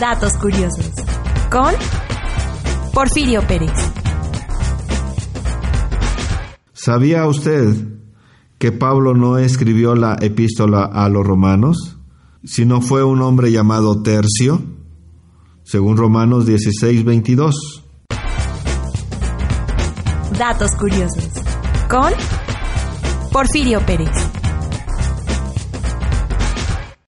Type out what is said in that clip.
Datos curiosos. Con Porfirio Pérez. ¿Sabía usted que Pablo no escribió la epístola a los romanos, sino fue un hombre llamado Tercio, según Romanos 16, 22? Datos curiosos. Con Porfirio Pérez.